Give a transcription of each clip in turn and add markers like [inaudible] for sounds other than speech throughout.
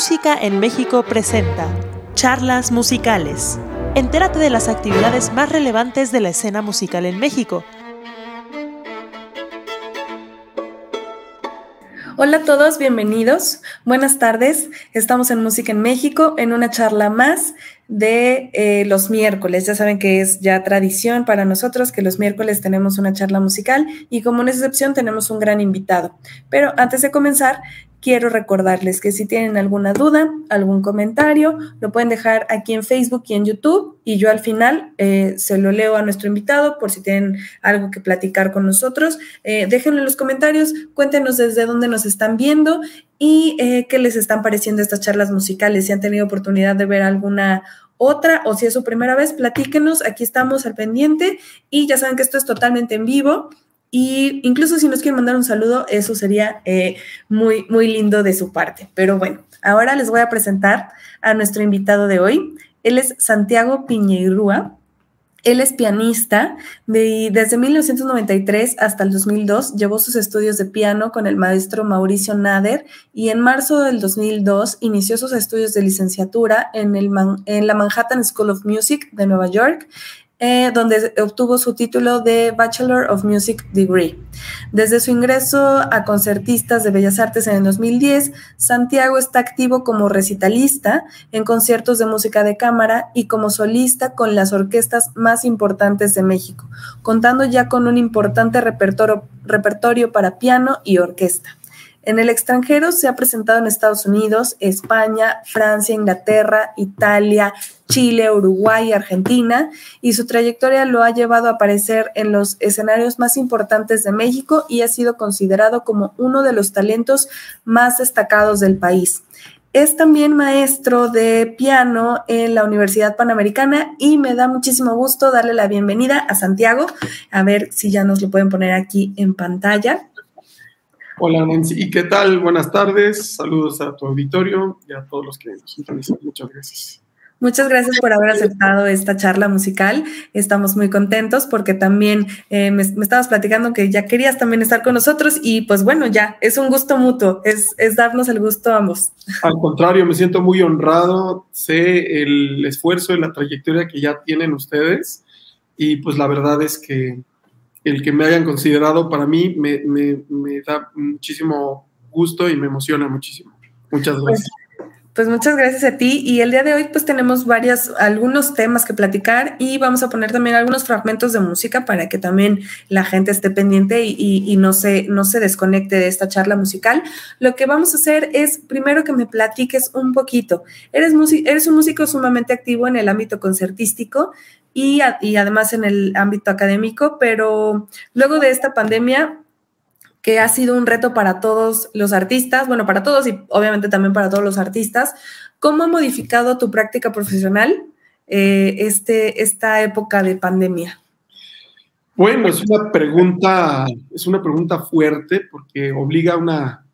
Música en México presenta Charlas Musicales. Entérate de las actividades más relevantes de la escena musical en México. Hola a todos, bienvenidos. Buenas tardes. Estamos en Música en México en una charla más de eh, los miércoles. Ya saben que es ya tradición para nosotros que los miércoles tenemos una charla musical y como una excepción tenemos un gran invitado. Pero antes de comenzar, quiero recordarles que si tienen alguna duda, algún comentario, lo pueden dejar aquí en Facebook y en YouTube y yo al final eh, se lo leo a nuestro invitado por si tienen algo que platicar con nosotros. Eh, déjenlo en los comentarios, cuéntenos desde dónde nos están viendo y eh, qué les están pareciendo estas charlas musicales, si han tenido oportunidad de ver alguna otra o si es su primera vez, platíquenos, aquí estamos al pendiente y ya saben que esto es totalmente en vivo. Y incluso si nos quieren mandar un saludo, eso sería eh, muy, muy lindo de su parte. Pero bueno, ahora les voy a presentar a nuestro invitado de hoy. Él es Santiago Piñeirúa. Él es pianista. De, desde 1993 hasta el 2002 llevó sus estudios de piano con el maestro Mauricio Nader y en marzo del 2002 inició sus estudios de licenciatura en, el en la Manhattan School of Music de Nueva York eh, donde obtuvo su título de Bachelor of Music Degree. Desde su ingreso a concertistas de Bellas Artes en el 2010, Santiago está activo como recitalista en conciertos de música de cámara y como solista con las orquestas más importantes de México, contando ya con un importante repertorio, repertorio para piano y orquesta. En el extranjero se ha presentado en Estados Unidos, España, Francia, Inglaterra, Italia, Chile, Uruguay y Argentina, y su trayectoria lo ha llevado a aparecer en los escenarios más importantes de México y ha sido considerado como uno de los talentos más destacados del país. Es también maestro de piano en la Universidad Panamericana y me da muchísimo gusto darle la bienvenida a Santiago. A ver si ya nos lo pueden poner aquí en pantalla. Hola Nancy, ¿y qué tal? Buenas tardes, saludos a tu auditorio y a todos los que nos sintonizan. Muchas gracias. Muchas gracias por haber aceptado esta charla musical. Estamos muy contentos porque también eh, me, estabas platicando que ya querías también estar con nosotros y pues bueno, ya es un gusto mutuo, es, es darnos el gusto a ambos. Al contrario, me siento muy honrado, sé el esfuerzo y la trayectoria que ya tienen ustedes y pues la verdad es que el que me hayan considerado para mí me, da muchísimo gusto y me emociona muchísimo. Muchas pues, gracias. Pues, muchas gracias a ti y el día de hoy pues tenemos varias, algunos temas que platicar y vamos a poner también algunos fragmentos de música para que también la gente esté pendiente y, no, se, no se desconecte de esta charla musical. Lo que vamos a hacer es primero que me platiques un poquito. Eres, eres un músico sumamente activo en el ámbito concertístico, y, además en el ámbito académico, pero luego de esta pandemia, que ha sido un reto para todos los artistas, bueno, para todos y obviamente también para todos los artistas, ¿cómo ha modificado tu práctica profesional eh, este, esta época de pandemia? Bueno, es una pregunta, es una pregunta fuerte porque obliga a una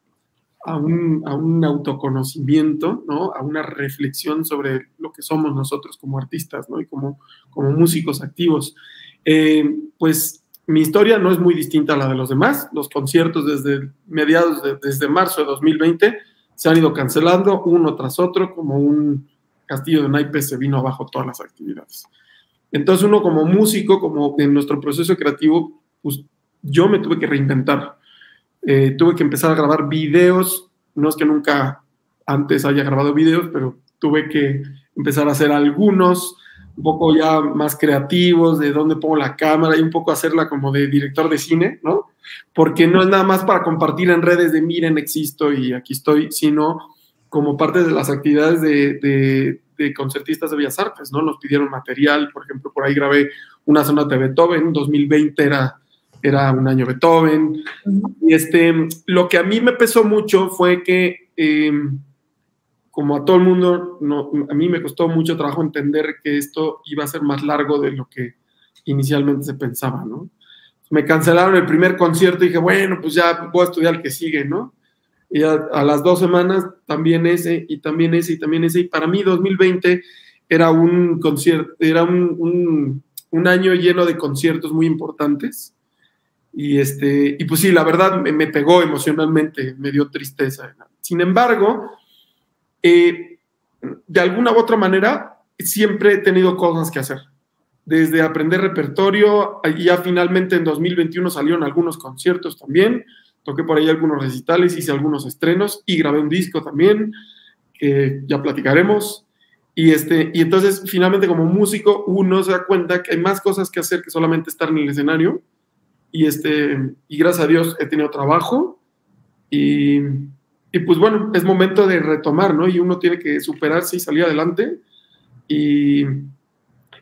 a un, autoconocimiento, ¿no? a una reflexión sobre lo que somos nosotros como artistas ¿no? y como, como músicos activos. Eh, pues mi historia no es muy distinta a la de los demás. Los conciertos desde mediados, de, desde marzo de 2020, se han ido cancelando uno tras otro, como un castillo de naipes se vino abajo todas las actividades. Entonces uno como músico, como en nuestro proceso creativo, pues yo me tuve que reinventar. Eh, tuve que empezar a grabar videos, no es que nunca antes haya grabado videos, pero tuve que empezar a hacer algunos, un poco ya más creativos, de dónde pongo la cámara y un poco hacerla como de director de cine, ¿no? Porque no es nada más para compartir en redes de miren, existo y aquí estoy, sino como parte de las actividades de, de, concertistas de Bellas Artes, ¿no? Nos pidieron material, por ejemplo, por ahí grabé una zona de Beethoven, 2020 era era un año Beethoven. Y este, lo que a mí me pesó mucho fue que, em, como a todo el mundo, no, a mí me costó mucho trabajo entender que esto iba a ser más largo de lo que inicialmente se pensaba, ¿no? Me cancelaron el primer concierto y dije, bueno, pues ya voy a estudiar el que sigue, ¿no? Y a, las dos semanas también ese, y también ese, y también ese. Y para mí 2020 era un concierto, era un, un año lleno de conciertos muy importantes y, este, y pues sí, la verdad me, pegó emocionalmente, me dio tristeza. Sin embargo, Eh, de alguna u otra manera, siempre he tenido cosas que hacer. Desde aprender repertorio, ya finalmente en 2021 salieron algunos conciertos también. Toqué por ahí algunos recitales, hice algunos estrenos y grabé un disco también, que ya platicaremos. Y, este, y entonces, finalmente, como músico, uno se da cuenta que hay más cosas que hacer que solamente estar en el escenario. Y, este, y gracias a Dios he tenido trabajo. Y, y pues bueno, es momento de retomar, ¿no? Y uno tiene que superarse y salir adelante. Y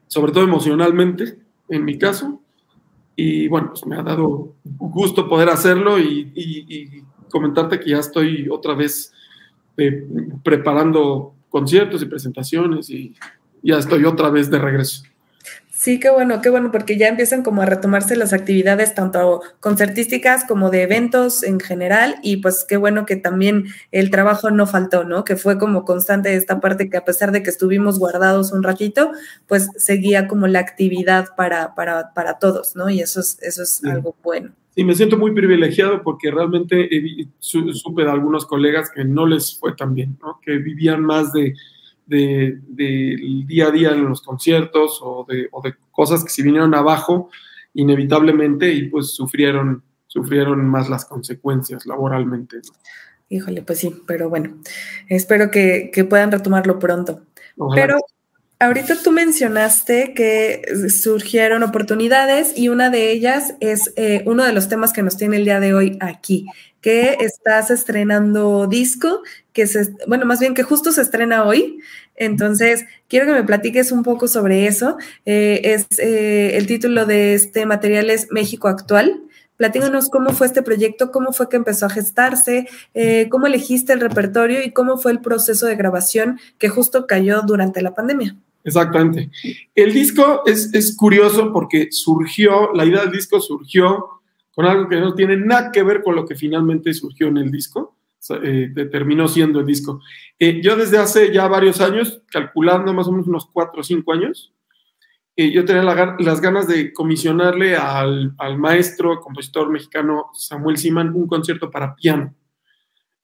sobre todo emocionalmente, en mi caso. Y bueno, pues me ha dado gusto poder hacerlo y, comentarte que ya estoy otra vez eh, preparando conciertos y presentaciones y ya estoy otra vez de regreso. Sí, qué bueno, qué bueno, porque ya empiezan como a retomarse las actividades tanto concertísticas como de eventos en general y pues qué bueno que también el trabajo no faltó, ¿no? Que fue como constante esta parte que a pesar de que estuvimos guardados un ratito, pues seguía como la actividad para, para, para todos, ¿no? Y eso es, eso es algo bueno. Sí, me siento muy privilegiado porque realmente supe de algunos colegas que no les fue tan bien, ¿no? Que vivían más de del de, día a día en los conciertos o de, o de, cosas que se vinieron abajo inevitablemente y pues sufrieron, sufrieron más las consecuencias laboralmente. Híjole, pues sí, pero bueno, espero que, que puedan retomarlo pronto. Pero ahorita tú mencionaste que surgieron oportunidades y una de ellas es eh, uno de los temas que nos tiene el día de hoy aquí, que estás estrenando disco, que se, bueno, más bien que justo se estrena hoy. Entonces, quiero que me platiques un poco sobre eso. Eh, es eh, el título de este material es México Actual. Platíganos cómo fue este proyecto, cómo fue que empezó a gestarse, eh, cómo elegiste el repertorio y cómo fue el proceso de grabación que justo cayó durante la pandemia. Exactamente. El disco es, es curioso porque surgió, la idea del disco surgió con algo que no tiene nada que ver con lo que finalmente surgió en el disco, eh, terminó siendo el disco. Eh, yo desde hace ya varios años, calculando más o menos unos cuatro o cinco años, eh, yo tenía las ganas de comisionarle al, maestro, compositor mexicano Samuel Siman un concierto para piano,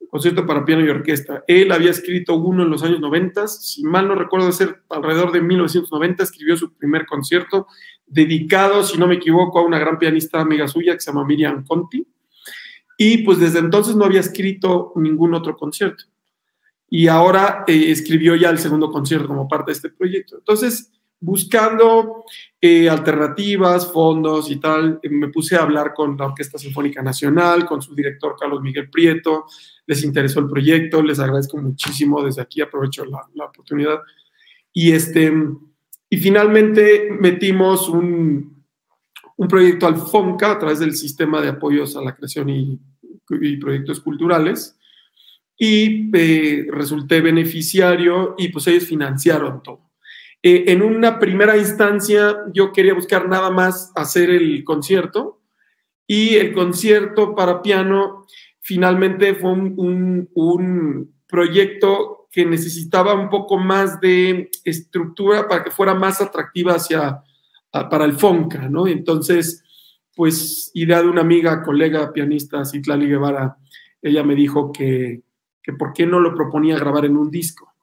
concierto para piano y orquesta. Él había escrito uno en los años 90, si mal no recuerdo ser alrededor de 1990, escribió su primer concierto dedicado, si no me equivoco, a una gran pianista amiga suya que se llama Miriam Conti. Y pues desde entonces no había escrito ningún otro concierto. Y ahora eh, escribió ya el segundo concierto como parte de este proyecto. Entonces, buscando eh, alternativas, fondos y tal, eh, me puse a hablar con la Orquesta Sinfónica Nacional, con su director Carlos Miguel Prieto, les interesó el proyecto, les agradezco muchísimo, desde aquí aprovecho la, la oportunidad. Y este, y finalmente metimos un, un proyecto al FONCA a través del sistema de apoyos a la creación y, proyectos culturales y eh, resulté beneficiario y pues ellos financiaron todo. Eh, en una primera instancia yo quería buscar nada más hacer el concierto y el concierto para piano finalmente fue un, un, un proyecto que necesitaba un poco más de estructura para que fuera más atractiva hacia, para el FONCA, ¿no? Entonces, pues, idea de una amiga, colega pianista, Citlali Guevara, ella me dijo que, que por qué no lo proponía grabar en un disco.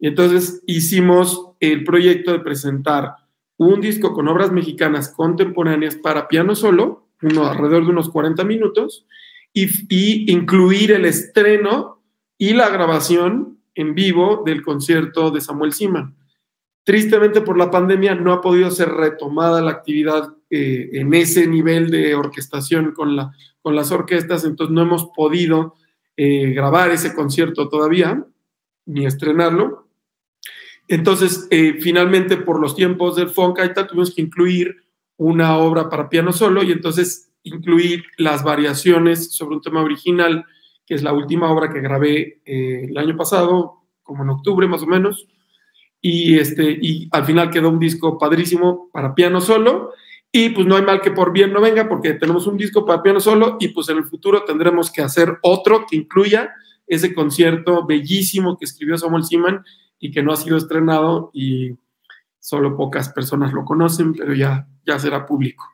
Y entonces hicimos el proyecto de presentar un disco con obras mexicanas contemporáneas para piano solo, uno alrededor de unos 40 minutos, y, y incluir el estreno y la grabación en vivo del concierto de Samuel Siman. Tristemente por la pandemia no ha podido ser retomada la actividad eh, en ese nivel de orquestación con, la, con las orquestas, entonces no hemos podido eh, grabar ese concierto todavía, ni estrenarlo. Entonces, eh, finalmente por los tiempos del Foncaita tuvimos que incluir una obra para piano solo y entonces incluir las variaciones sobre un tema original que es la última obra que grabé el año pasado, como en octubre más o menos. Y, este, y al final quedó un disco padrísimo para piano solo. Y pues no hay mal que por bien no venga, porque tenemos un disco para piano solo y pues en el futuro tendremos que hacer otro que incluya ese concierto bellísimo que escribió Samuel Siman y que no ha sido estrenado y solo pocas personas lo conocen, pero ya, ya será público.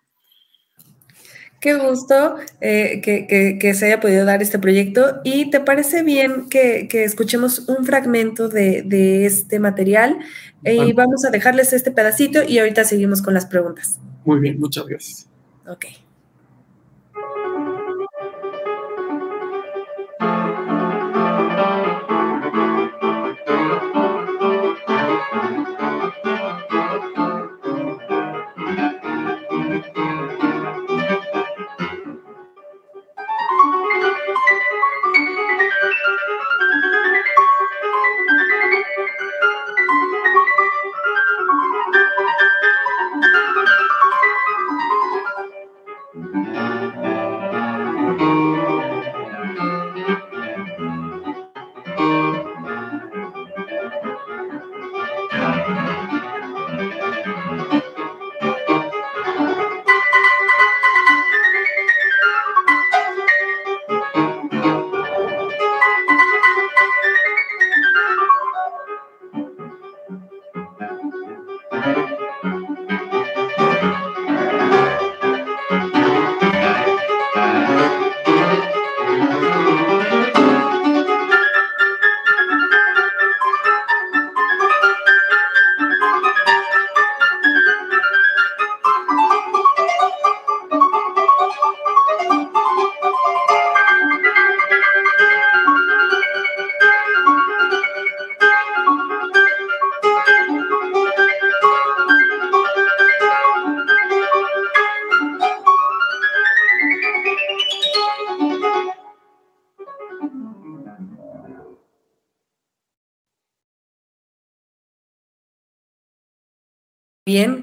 Qué gusto eh, que, se haya podido dar este proyecto. ¿Y te parece bien que, escuchemos un fragmento de, este material? y vamos a dejarles este pedacito y ahorita seguimos con las preguntas. Muy bien, muchas gracias. Ok.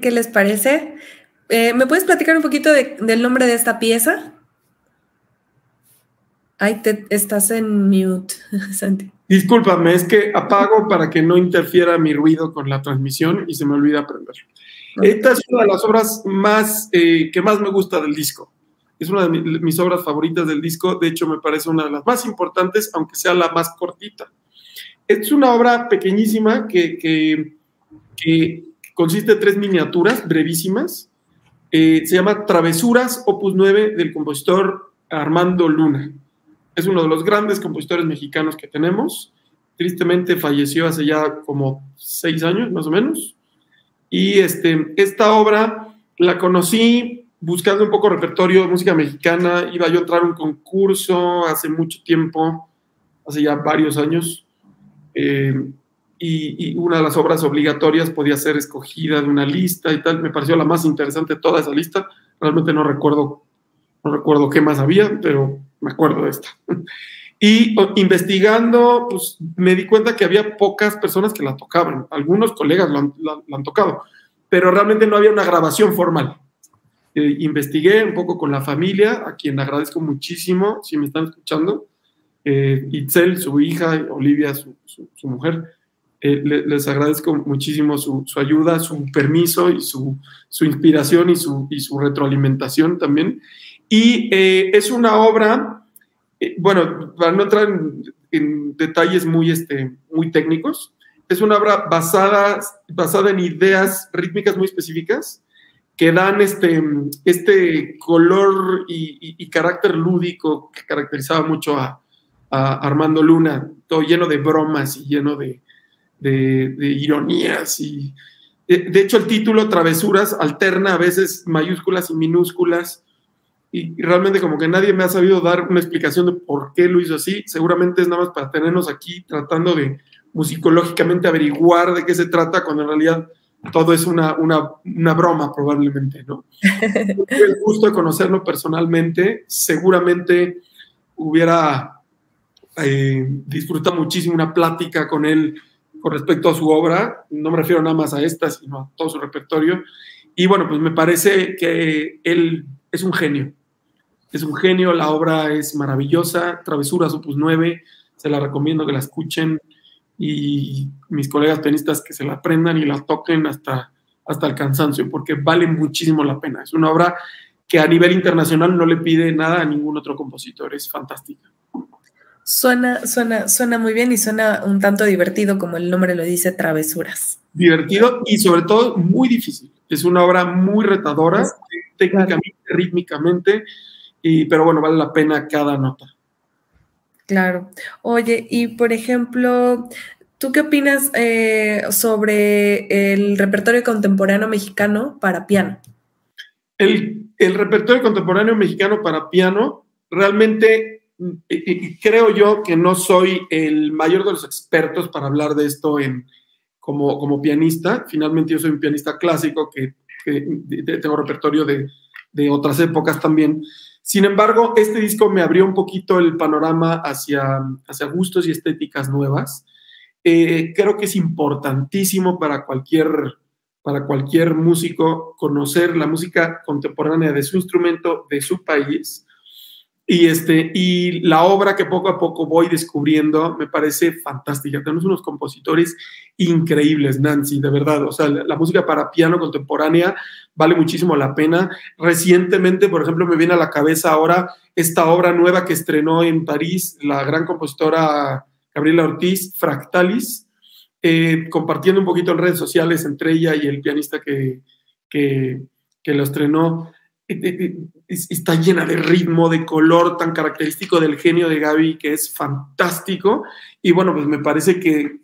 ¿Qué les parece? Eh, ¿Me puedes platicar un poquito del nombre de esta pieza? Ay, te, estás en mute, [laughs] Santi. Discúlpame, es que apago para que no interfiera mi ruido con la transmisión y se me olvida aprender. Esta es una de las obras más eh, que más me gusta del disco. Es una de mis obras favoritas del disco. De hecho, me parece una de las más importantes, aunque sea la más cortita. Es una obra pequeñísima que, que consiste de tres miniaturas brevísimas. Eh, se llama Travesuras, opus 9, del compositor Armando Luna. Es uno de los grandes compositores mexicanos que tenemos. Tristemente falleció hace ya como seis años, más o menos. Y este, esta obra la conocí buscando un poco repertorio de música mexicana. Iba yo a entrar a un concurso hace mucho tiempo, hace ya varios años. Eh, y, una de las obras obligatorias podía ser escogida de una lista y tal. Me pareció la más interesante de toda esa lista. Realmente no recuerdo, no recuerdo qué más había, pero me acuerdo de esta. [laughs] Y investigando, pues me di cuenta que había pocas personas que la tocaban. Algunos colegas la, han tocado, pero realmente no había una grabación formal. Eh, investigué un poco con la familia, a quien agradezco muchísimo, si me están escuchando. Eh, Itzel, su hija, Olivia, su, su mujer, eh, les agradezco muchísimo su, ayuda, su permiso y su, inspiración y su, y su, retroalimentación también. Y eh, es una obra, eh, bueno, para no entrar en, detalles muy, este, muy técnicos, es una obra basada, basada en ideas rítmicas muy específicas que dan este, este color y, carácter lúdico que caracterizaba mucho a, a Armando Luna, todo lleno de bromas y lleno de, de, ironías y de, hecho el título Travesuras alterna a veces mayúsculas y minúsculas y, realmente como que nadie me ha sabido dar una explicación de por qué lo hizo así. Seguramente es nada más para tenernos aquí tratando de musicológicamente averiguar de qué se trata cuando en realidad todo es una, una, una broma probablemente, ¿no? el gusto de conocerlo personalmente, seguramente hubiera eh, disfrutado muchísimo una plática con él con respecto a su obra, no me refiero nada más a esta, sino a todo su repertorio. Y bueno, pues me parece que él es un genio. Es un genio, la obra es maravillosa, Travesuras Opus 9, se la recomiendo que la escuchen y mis colegas pianistas que se la aprendan y la toquen hasta, hasta el cansancio, porque vale muchísimo la pena. Es una obra que a nivel internacional no le pide nada a ningún otro compositor, es fantástica. Suena, suena, suena muy bien y suena un tanto divertido, como el nombre lo dice, Travesuras. Divertido y sobre todo muy difícil. Es una obra muy retadora. técnicamente, rítmicamente, y, pero bueno, vale la pena cada nota. Claro. Oye, y por ejemplo, ¿tú qué opinas eh, sobre el repertorio contemporáneo mexicano para piano? El, el repertorio contemporáneo mexicano para piano, realmente creo yo que no soy el mayor de los expertos para hablar de esto en, como, como pianista. Finalmente yo soy un pianista clásico que, tengo repertorio de, de, otras épocas también. Sin embargo, este disco me abrió un poquito el panorama hacia, hacia gustos y estéticas nuevas. Eh, creo que es importantísimo para cualquier, para cualquier músico conocer la música contemporánea de su instrumento, de su país, y, este, y la obra que poco a poco voy descubriendo me parece fantástica. Tenemos unos compositores increíbles, Nancy, de verdad. O sea, la, música para piano contemporánea vale muchísimo la pena. Recientemente, por ejemplo, me viene a la cabeza ahora esta obra nueva que estrenó en París la gran compositora Gabriela Ortiz, Fractalis, eh, compartiendo un poquito en redes sociales entre ella y el pianista que, que, que lo estrenó [laughs] está llena de ritmo, de color tan característico del genio de Gaby, que es fantástico. Y bueno, pues me parece que,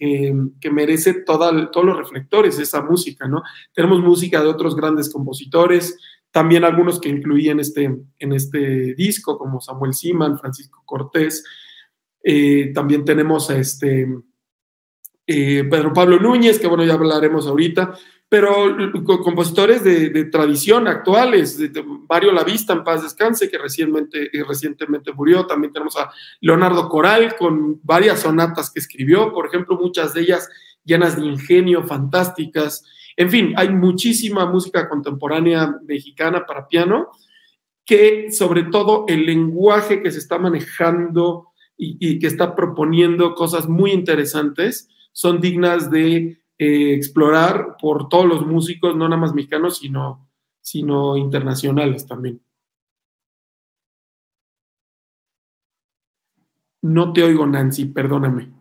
que, merece todos los reflectores esa música, ¿no? Tenemos música de otros grandes compositores, también algunos que incluí en este, en este disco, como Samuel Siman, Francisco Cortés. Eh, también tenemos a este, eh, Pedro Pablo Núñez, que bueno, ya hablaremos ahorita pero compositores de, tradición actuales, de, Mario Lavista en paz descanse, que recientemente, recientemente murió, también tenemos a Leonardo Coral con varias sonatas que escribió, por ejemplo, muchas de ellas llenas de ingenio, fantásticas, en fin, hay muchísima música contemporánea mexicana para piano, que sobre todo el lenguaje que se está manejando y que está proponiendo cosas muy interesantes, son dignas de explorar por todos los músicos, no nada más mexicanos, sino, sino internacionales también. No te oigo, Nancy, perdóname.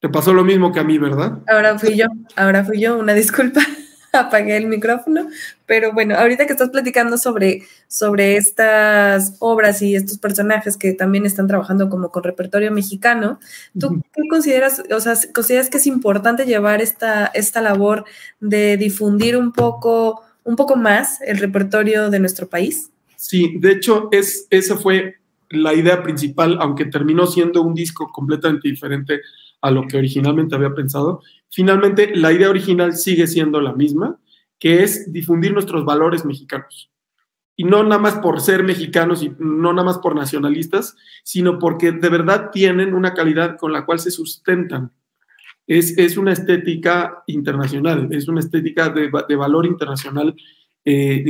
Te pasó lo mismo que a mí, ¿verdad? Ahora fui yo, ahora fui yo, una disculpa. [laughs] apagué el micrófono, pero bueno, ahorita que estás platicando sobre, sobre estas obras y estos personajes que también están trabajando como con repertorio mexicano, ¿tú qué consideras, o sea, consideras que es importante llevar esta, esta labor de difundir un poco, un poco más el repertorio de nuestro país? Sí, de hecho, es, esa fue la idea principal, aunque terminó siendo un disco completamente diferente a lo que originalmente había pensado, finalmente la idea original sigue siendo la misma, que es difundir nuestros valores mexicanos. Y no nada más por ser mexicanos y no nada más por nacionalistas, sino porque de verdad tienen una calidad con la cual se sustentan. Es, es una estética internacional, es una estética de, de valor internacional. Eh,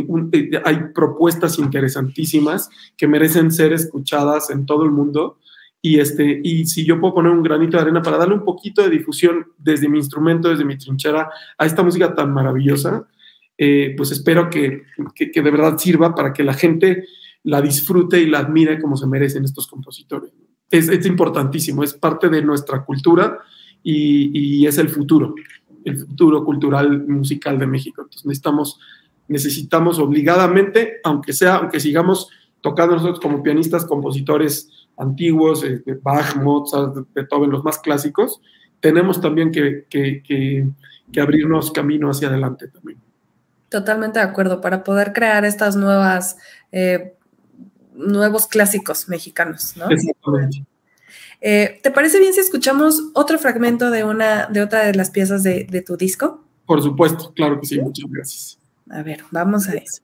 hay propuestas interesantísimas que merecen ser escuchadas en todo el mundo y, este, y si yo puedo poner un granito de arena para darle un poquito de difusión desde mi instrumento, desde mi trinchera, a esta música tan maravillosa, eh, pues espero que, que, de verdad sirva para que la gente la disfrute y la admire como se merecen estos compositores. Es, es importantísimo, es parte de nuestra cultura y, y, es el futuro, el futuro cultural musical de México. Entonces necesitamos, necesitamos obligadamente, aunque sea, aunque sigamos tocando nosotros como pianistas, compositores, antiguos, de Bach, Mozart, Beethoven, los más clásicos, tenemos también que, abrirnos camino hacia adelante también. Totalmente de acuerdo, para poder crear estas nuevas, eh, nuevos clásicos mexicanos, ¿no? Exactamente. Eh, ¿Te parece bien si escuchamos otro fragmento de una de otra de las piezas de, de tu disco? Por supuesto, claro que sí, muchas gracias. A ver, vamos a eso.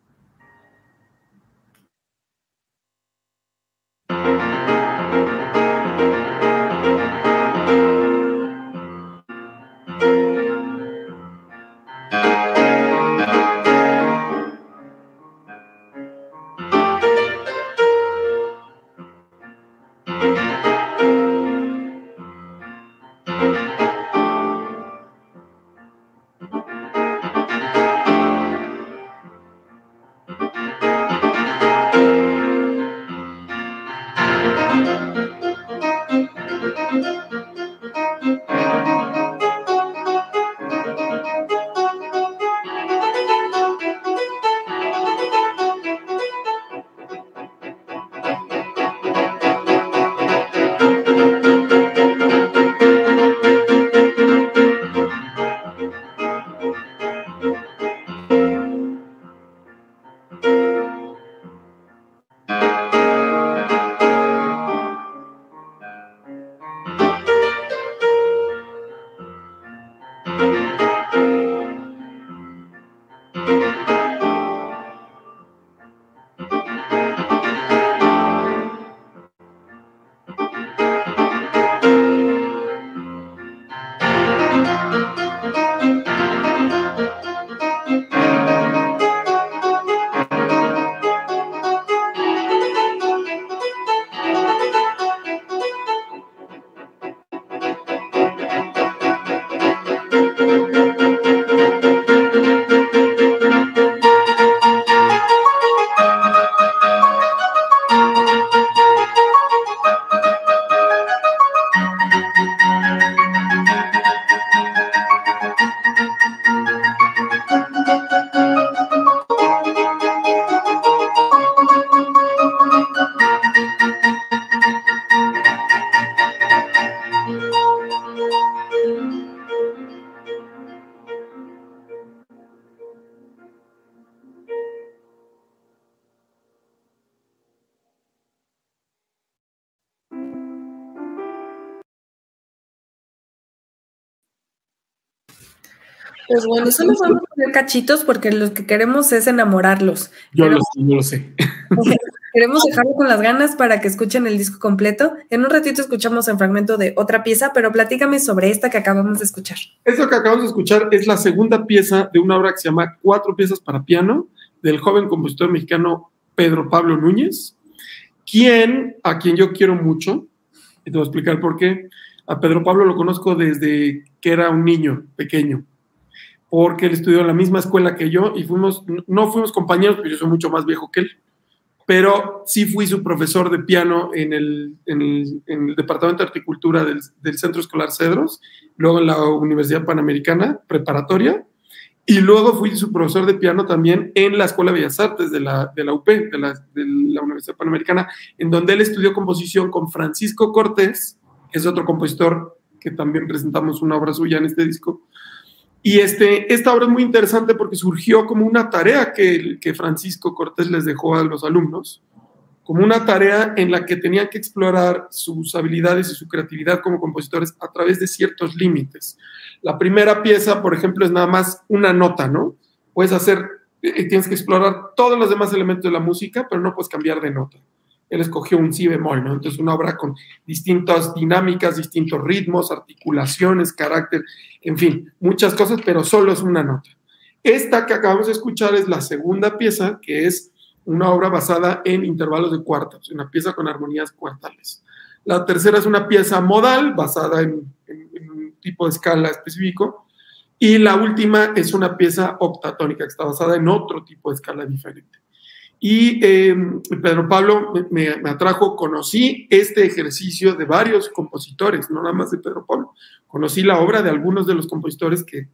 Pues bueno, solo vamos a poner cachitos porque lo que queremos es enamorarlos. Yo lo sé, yo lo sé. [laughs] Queremos dejarlo con las ganas para que escuchen el disco completo. En un ratito escuchamos el fragmento de otra pieza, pero platícame sobre esta que acabamos de escuchar. Esto que acabamos de escuchar es la segunda pieza de una obra que se llama Cuatro piezas para piano, del joven compositor mexicano Pedro Pablo Núñez, quien, a quien yo quiero mucho, y te voy a explicar por qué. A Pedro Pablo lo conozco desde que era un niño pequeño, porque él estudió en la misma escuela que yo y fuimos, no fuimos compañeros, porque yo soy mucho más viejo que él. Pero sí fui su profesor de piano en el, en el, Departamento de Horticultura del, del, Centro Escolar Cedros, luego en la Universidad Panamericana Preparatoria, y luego fui su profesor de piano también en la Escuela de Bellas Artes de la, de la UP, de la, de la Universidad Panamericana, en donde él estudió composición con Francisco Cortés, que es otro compositor que también presentamos una obra suya en este disco, y este, esta obra es muy interesante porque surgió como una tarea que, que Francisco Cortés les dejó a los alumnos, como una tarea en la que tenían que explorar sus habilidades y su creatividad como compositores a través de ciertos límites. La primera pieza, por ejemplo, es nada más una nota, ¿no? Puedes hacer, eh, tienes que explorar todos los demás elementos de la música, pero no puedes cambiar de nota él escogió un si bemol, ¿no? Entonces una obra con distintas dinámicas, distintos ritmos, articulaciones, carácter, en fin, muchas cosas, pero solo es una nota. Esta que acabamos de escuchar es la segunda pieza, que es una obra basada en intervalos de cuartos, una pieza con armonías cuartales. La tercera es una pieza modal, basada en un tipo de escala específico. Y la última es una pieza octatónica, que está basada en otro tipo de escala diferente. Y em, Pedro Pablo me, atrajo, conocí este ejercicio de varios compositores, no nada más de Pedro Pablo. Conocí la obra de algunos de los compositores que,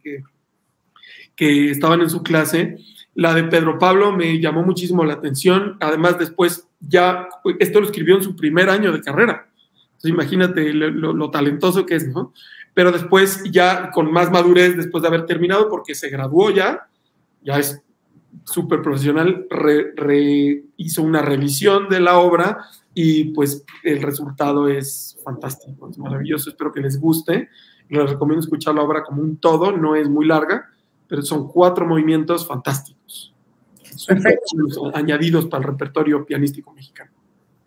que, estaban en su clase. La de Pedro Pablo me llamó muchísimo la atención. Además, después ya, esto lo escribió en su primer año de carrera. Entonces, imagínate lo talentoso que es, ¿no? Pero después, ya con más madurez, después de haber terminado, porque se graduó ya, ya es súper profesional, hizo una revisión de la obra y pues el resultado es fantástico, es maravilloso, espero que les guste. Les recomiendo escuchar la obra como un todo, no es muy larga, pero son cuatro movimientos fantásticos, añadidos para el repertorio pianístico mexicano.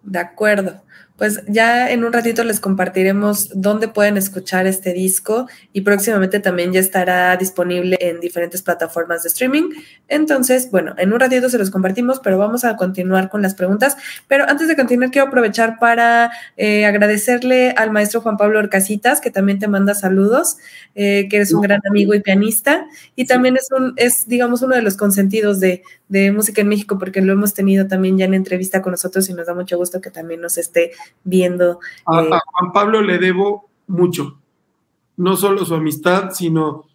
De acuerdo. Pues ya en un ratito les compartiremos dónde pueden escuchar este disco y próximamente también ya estará disponible en diferentes plataformas de streaming. Entonces, bueno, en un ratito se los compartimos, pero vamos a continuar con las preguntas. Pero antes de continuar, quiero aprovechar para eh, agradecerle al maestro Juan Pablo Orcasitas, que también te manda saludos, eh, que eres un gran amigo y pianista, y también es, un, es digamos, uno de los consentidos de, de música en México, porque lo hemos tenido también ya en entrevista con nosotros y nos da mucho gusto que también nos esté viendo. A, eh, Juan Pablo le debo mucho, no solo su amistad, sino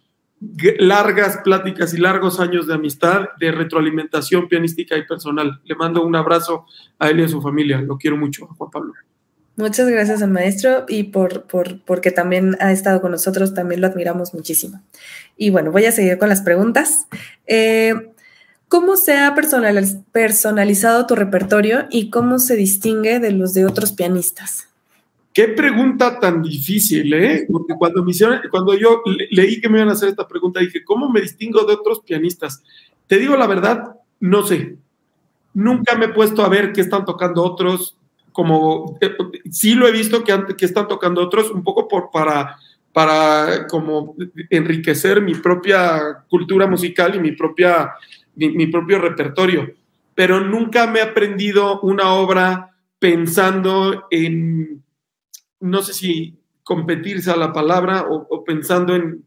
largas pláticas y largos años de amistad, de retroalimentación pianística y personal. Le mando un abrazo a él y a su familia. Lo quiero mucho, Juan Pablo. Muchas gracias al maestro y por, por, porque también ha estado con nosotros, también lo admiramos muchísimo. Y bueno, voy a seguir con las preguntas. Eh, ¿Cómo se ha personalizado tu repertorio y cómo se distingue de los de otros pianistas? Qué pregunta tan difícil, ¿eh? Porque cuando, me cuando yo leí que me iban a hacer esta pregunta, dije, ¿cómo me distingo de otros pianistas? Te digo la verdad, no sé. Nunca me he puesto a ver qué están tocando otros, como eh, sí lo he visto que, que están tocando otros, un poco por, para, para como enriquecer mi propia cultura musical y mi propia mi, propio repertorio, pero nunca me he aprendido una obra pensando en, no sé si competirse a la palabra o, pensando en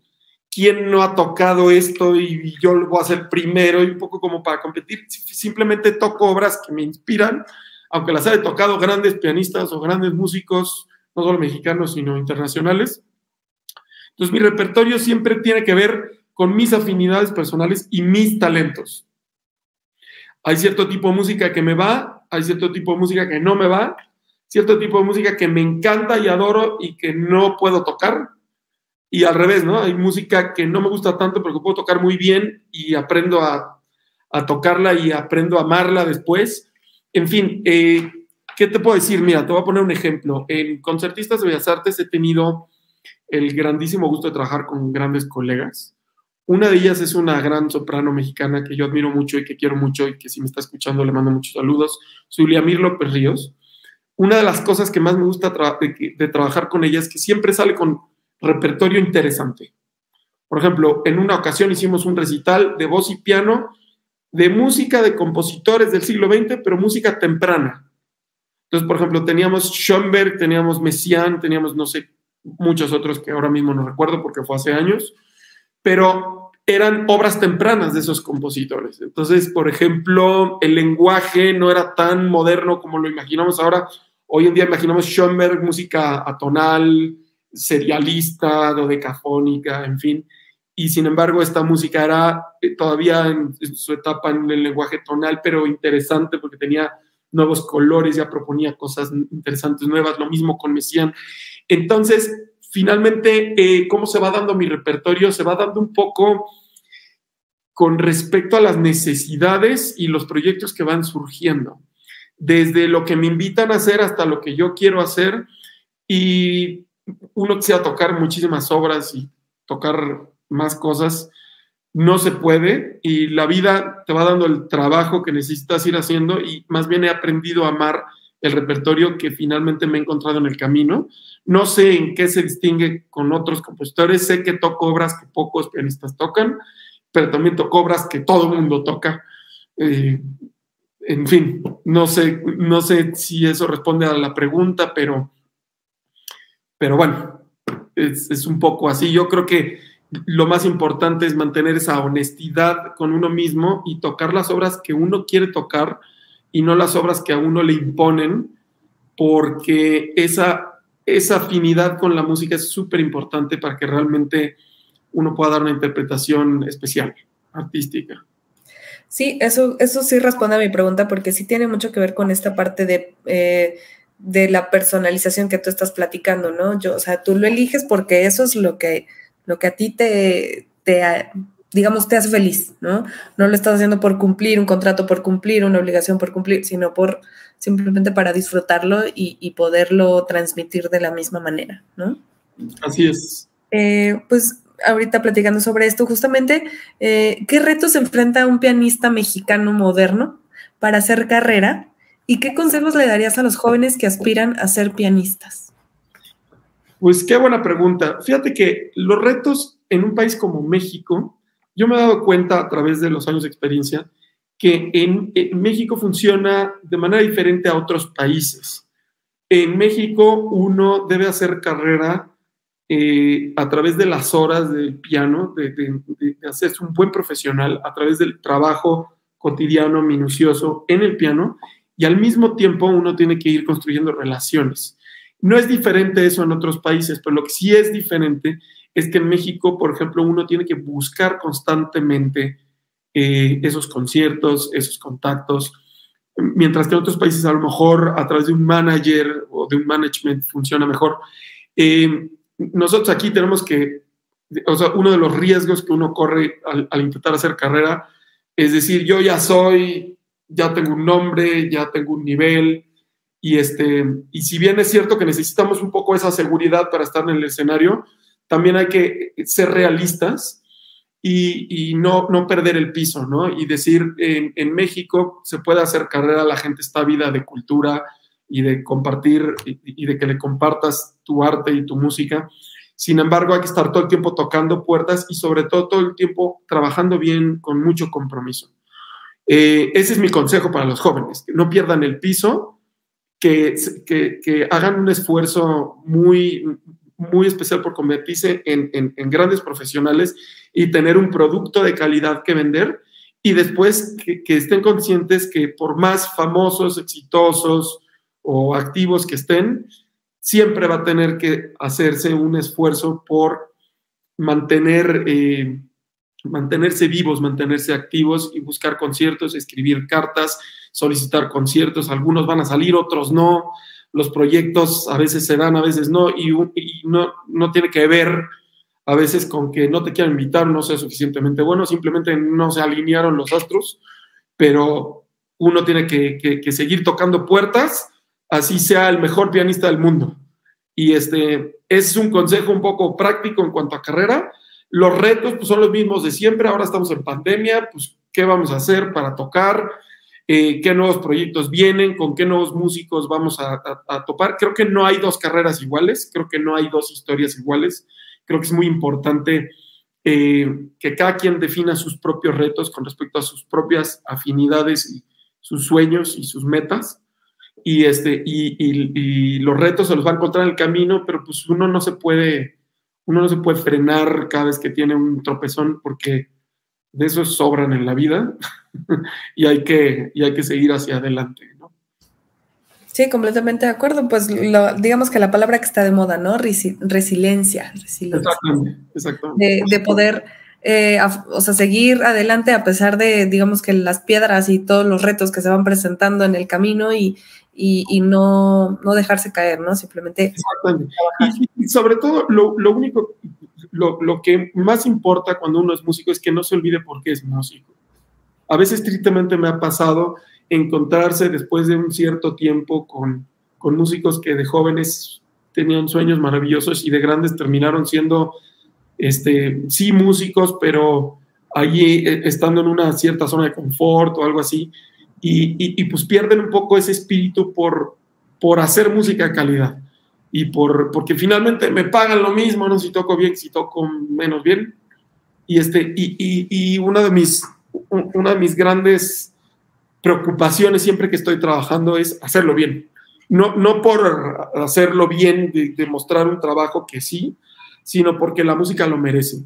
quién no ha tocado esto y, yo lo voy a hacer primero y un poco como para competir. Simplemente toco obras que me inspiran, aunque las haya tocado grandes pianistas o grandes músicos, no solo mexicanos, sino internacionales. Entonces mi repertorio siempre tiene que ver con mis afinidades personales y mis talentos. Hay cierto tipo de música que me va, hay cierto tipo de música que no me va, cierto tipo de música que me encanta y adoro y que no puedo tocar. Y al revés, ¿no? Hay música que no me gusta tanto pero que puedo tocar muy bien y aprendo a, tocarla y aprendo a amarla después. En fin, eh, ¿qué te puedo decir? Mira, te voy a poner un ejemplo. En Concertistas de Bellas Artes he tenido el grandísimo gusto de trabajar con grandes colegas Una de ellas es una gran soprano mexicana que yo admiro mucho y que quiero mucho y que si me está escuchando le mando muchos saludos, Zuliamir López Ríos. Una de las cosas que más me gusta de, trabajar con ella es que siempre sale con repertorio interesante. Por ejemplo, en una ocasión hicimos un recital de voz y piano de música de compositores del siglo XX, pero música temprana. Entonces, por ejemplo, teníamos Schoenberg, teníamos Messiaen, teníamos, no sé, muchos otros que ahora mismo no recuerdo porque fue hace años, pero eran obras tempranas de esos compositores. Entonces, por ejemplo, el lenguaje no era tan moderno como lo imaginamos ahora. Hoy en día imaginamos Schoenberg, música atonal, serialista, dodecafónica, en fin. Y sin embargo, esta música era eh, todavía en, su etapa en el lenguaje tonal, pero interesante porque tenía nuevos colores, ya proponía cosas interesantes, nuevas, lo mismo con Messiaen. Entonces, finalmente, eh, ¿cómo se va dando mi repertorio? Se va dando un poco con respecto a las necesidades y los proyectos que van surgiendo, desde lo que me invitan a hacer hasta lo que yo quiero hacer. Y uno quisiera tocar muchísimas obras y tocar más cosas, no se puede y la vida te va dando el trabajo que necesitas ir haciendo y más bien he aprendido a amar el repertorio que finalmente me he encontrado en el camino. No sé en qué se distingue con otros compositores, sé que toco obras que pocos pianistas tocan, pero también toco obras que todo el mundo toca. Eh, en fin, no sé, no sé si eso responde a la pregunta, pero, pero bueno, es, es un poco así. Yo creo que lo más importante es mantener esa honestidad con uno mismo y tocar las obras que uno quiere tocar y no las obras que a uno le imponen, porque esa, esa afinidad con la música es súper importante para que realmente uno pueda dar una interpretación especial, artística. Sí, eso, eso sí responde a mi pregunta, porque sí tiene mucho que ver con esta parte de, eh, de la personalización que tú estás platicando, ¿no? Yo, o sea, tú lo eliges porque eso es lo que, lo que a ti te, te digamos, te hace feliz, ¿no? No lo estás haciendo por cumplir un contrato, por cumplir una obligación, por cumplir, sino por simplemente para disfrutarlo y, poderlo transmitir de la misma manera, ¿no? Así es. Eh, pues ahorita platicando sobre esto, justamente, eh, ¿qué retos enfrenta un pianista mexicano moderno para hacer carrera y qué consejos le darías a los jóvenes que aspiran a ser pianistas? Pues qué buena pregunta. Fíjate que los retos en un país como México yo me he dado cuenta a través de los años de experiencia que en, México funciona de manera diferente a otros países. En México uno debe hacer carrera eh, a través de las horas del piano, de, de, hacerse un buen profesional, a través del trabajo cotidiano, minucioso en el piano, y al mismo tiempo uno tiene que ir construyendo relaciones. No es diferente eso en otros países, pero lo que sí es diferente es que en México, por ejemplo, uno tiene que buscar constantemente eh, esos conciertos, esos contactos, mientras que en otros países a lo mejor a través de un manager o de un management funciona mejor. Eh, nosotros aquí tenemos que, o sea, uno de los riesgos que uno corre al, al, intentar hacer carrera es decir, yo ya soy, ya tengo un nombre, ya tengo un nivel, y, este, y si bien es cierto que necesitamos un poco esa seguridad para estar en el escenario, también hay que ser realistas y, no, no, perder el piso, ¿no? Y decir, en, México se puede hacer carrera, la gente está vida de cultura y de compartir y, de que le compartas tu arte y tu música. Sin embargo, hay que estar todo el tiempo tocando puertas y sobre todo todo el tiempo trabajando bien con mucho compromiso. Eh, ese es mi consejo para los jóvenes, que no pierdan el piso, que, que hagan un esfuerzo muy, muy especial por convertirse en, grandes profesionales y tener un producto de calidad que vender y después que, estén conscientes que por más famosos, exitosos o activos que estén, siempre va a tener que hacerse un esfuerzo por mantener, eh, mantenerse vivos, mantenerse activos y buscar conciertos, escribir cartas, solicitar conciertos. Algunos van a salir, otros no los proyectos a veces se dan, a veces no, y, no, no tiene que ver a veces con que no te quieran invitar, no sea suficientemente bueno, simplemente no se alinearon los astros, pero uno tiene que, seguir tocando puertas, así sea el mejor pianista del mundo. Y este es un consejo un poco práctico en cuanto a carrera. Los retos pues, son los mismos de siempre, ahora estamos en pandemia, pues qué vamos a hacer para tocar, eh, qué nuevos proyectos vienen, con qué nuevos músicos vamos a, topar. Creo que no hay dos carreras iguales, creo que no hay dos historias iguales, creo que es muy importante eh, que cada quien defina sus propios retos con respecto a sus propias afinidades sus sueños y sus metas. Y, este, y, y los retos se los va a encontrar en el camino, pero pues uno no se puede uno no se puede frenar cada vez que tiene un tropezón porque de eso sobran en la vida [laughs] y, hay que, y hay que seguir hacia adelante. ¿no? Sí, completamente de acuerdo. Pues digamos que la palabra que está de moda, ¿no? resiliencia. Exactamente, exactamente. De, poder, eh, o sea, seguir adelante a pesar de, digamos que las piedras y todos los retos que se van presentando en el camino y, y, no, no, dejarse caer, ¿no? Simplemente. Exactamente. Y, sobre todo, lo, lo único, lo, lo, que más importa cuando uno es músico es que no se olvide por qué es músico. A veces tristemente me ha pasado encontrarse después de un cierto tiempo con, con músicos que de jóvenes tenían sueños maravillosos y de grandes terminaron siendo, este, sí, músicos, pero allí eh, estando en una cierta zona de confort o algo así, y, pues pierden un poco ese espíritu por, por hacer música de calidad y por, porque finalmente me pagan lo mismo, no si toco bien, si toco menos bien. Y, este, y, y, una, de mis, una de mis grandes preocupaciones siempre que estoy trabajando es hacerlo bien. No, no por hacerlo bien, de, de un trabajo que sí, sino porque la música lo merece.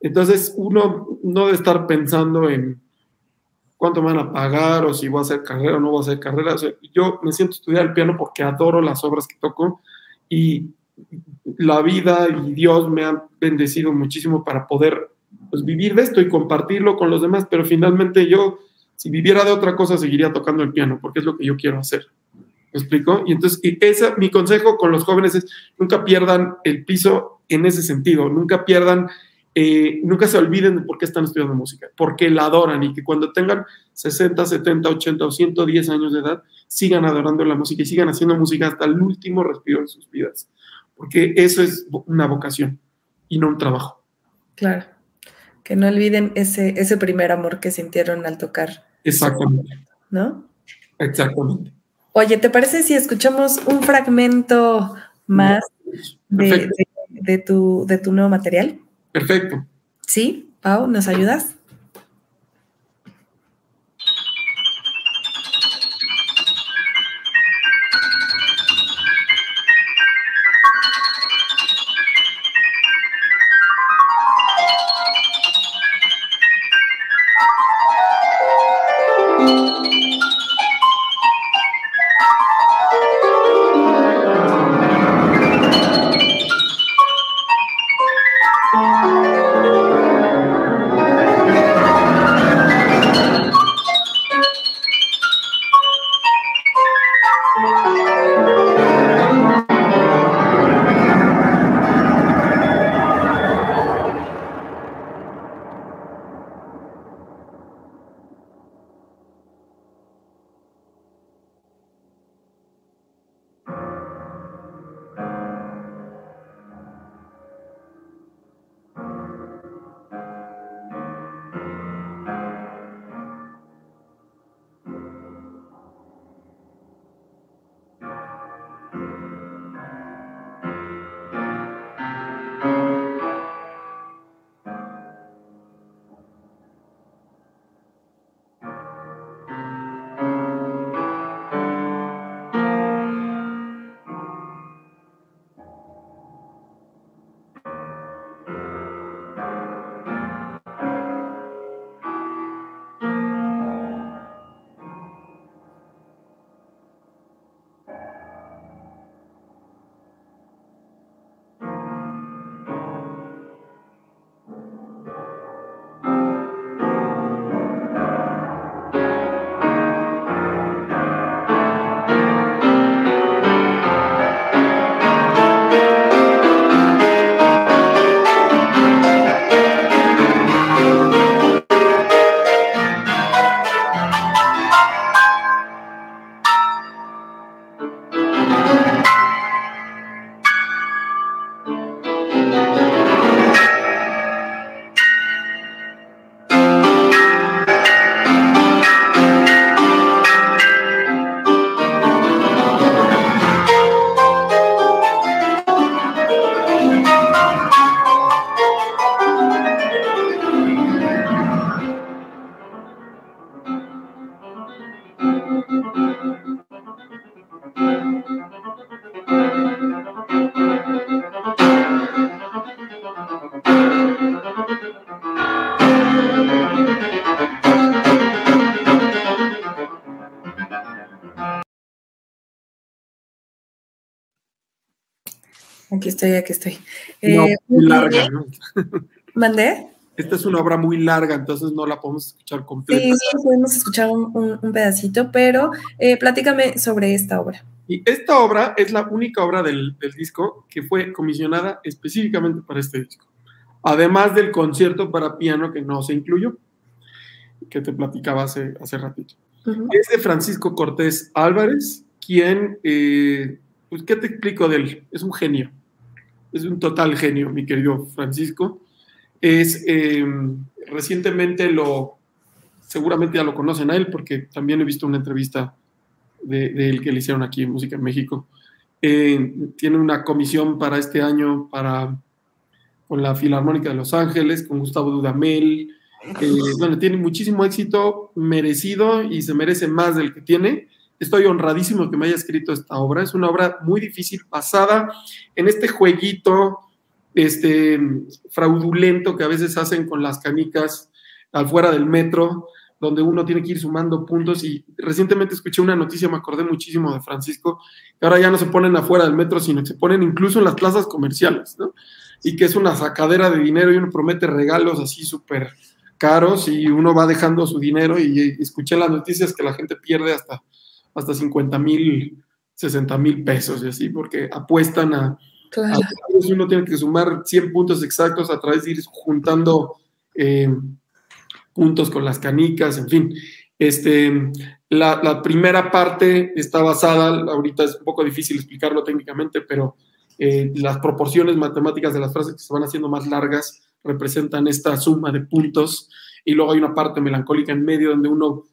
Entonces, uno no debe estar pensando en, cuánto me van a pagar o si voy a hacer carrera o no voy a hacer carrera. yo me siento estudiar el piano porque adoro las obras que toco y la vida y Dios me han bendecido muchísimo para poder pues, vivir de esto y compartirlo con los demás, pero finalmente yo, si viviera de otra cosa, seguiría tocando el piano porque es lo que yo quiero hacer. ¿Me explico? Y entonces, y esa, mi consejo con los jóvenes es nunca pierdan el piso en ese sentido, nunca pierdan eh, nunca se olviden de por qué están estudiando música, porque la adoran y que cuando tengan 60, 70, 80 o 110 años de edad, sigan adorando la música y sigan haciendo música hasta el último respiro de sus vidas, porque eso es una vocación y no un trabajo. Claro, que no olviden ese, ese primer amor que sintieron al tocar. Exactamente. ¿No? Exactamente. Oye, ¿te parece si escuchamos un fragmento más de, tu, de tu nuevo material? Perfecto. Sí, Pau, ¿nos ayudas? Aquí estoy, aquí estoy. No, Eh, muy larga, ¿no? [laughs] ¿Mandé? Esta es una obra muy larga, entonces no la podemos escuchar completa. Sí, sí, pudimos escuchar un, un- un pedacito, pero eh, platícame sobre esta obra. Y esta obra es la única obra del, del disco que fue comisionada específicamente para este disco. Además del concierto para piano que no se incluyó, que te platicaba hace, hace ratito. Es de Francisco Cortés Álvarez, quien, eh, pues, ¿qué te explico de él? Es un genio. Es un total genio, mi querido Francisco. Es, eh, recientemente lo, seguramente ya lo conocen a él, porque también he visto una entrevista de, de él que le hicieron aquí en Música en México. Tiene una comisión para este año para, con la Filarmónica de Los Ángeles, con Gustavo Dudamel. Eh, bueno, tiene muchísimo éxito merecido y se merece más del que tiene. Estoy honradísimo que me haya escrito esta obra. Es una obra muy difícil, basada en este jueguito este, fraudulento que a veces hacen con las canicas afuera del metro, donde uno tiene que ir sumando puntos. Y recientemente escuché una noticia, me acordé muchísimo de Francisco, que ahora ya no se ponen afuera del metro, sino que se ponen incluso en las plazas comerciales, ¿no? Y que es una sacadera de dinero y uno promete regalos así súper caros y uno va dejando su dinero y, escuché las noticias que la gente pierde hasta, hasta 50 mil, 60 mil pesos y así, porque apuestan a, Claro. a uno tiene que sumar 100 puntos exactos a través de ir juntando eh, puntos con las canicas, en fin. Este, la, la primera parte está basada, ahorita es un poco difícil explicarlo técnicamente, pero eh, las proporciones matemáticas de las frases que se van haciendo más largas representan esta suma de puntos y luego hay una parte melancólica en medio donde uno